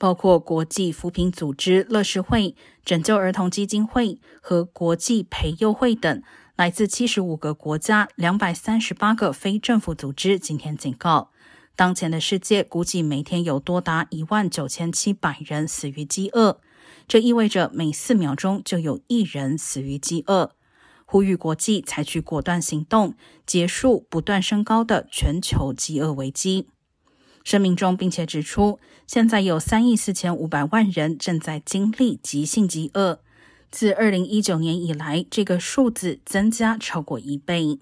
包括国际扶贫组织乐视会、拯救儿童基金会和国际培幼会等，来自七十五个国家、两百三十八个非政府组织，今天警告，当前的世界估计每天有多达一万九千七百人死于饥饿，这意味着每四秒钟就有一人死于饥饿。呼吁国际采取果断行动，结束不断升高的全球饥饿危机。声明中，并且指出，现在有三亿四千五百万人正在经历急性饥饿，自二零一九年以来，这个数字增加超过一倍。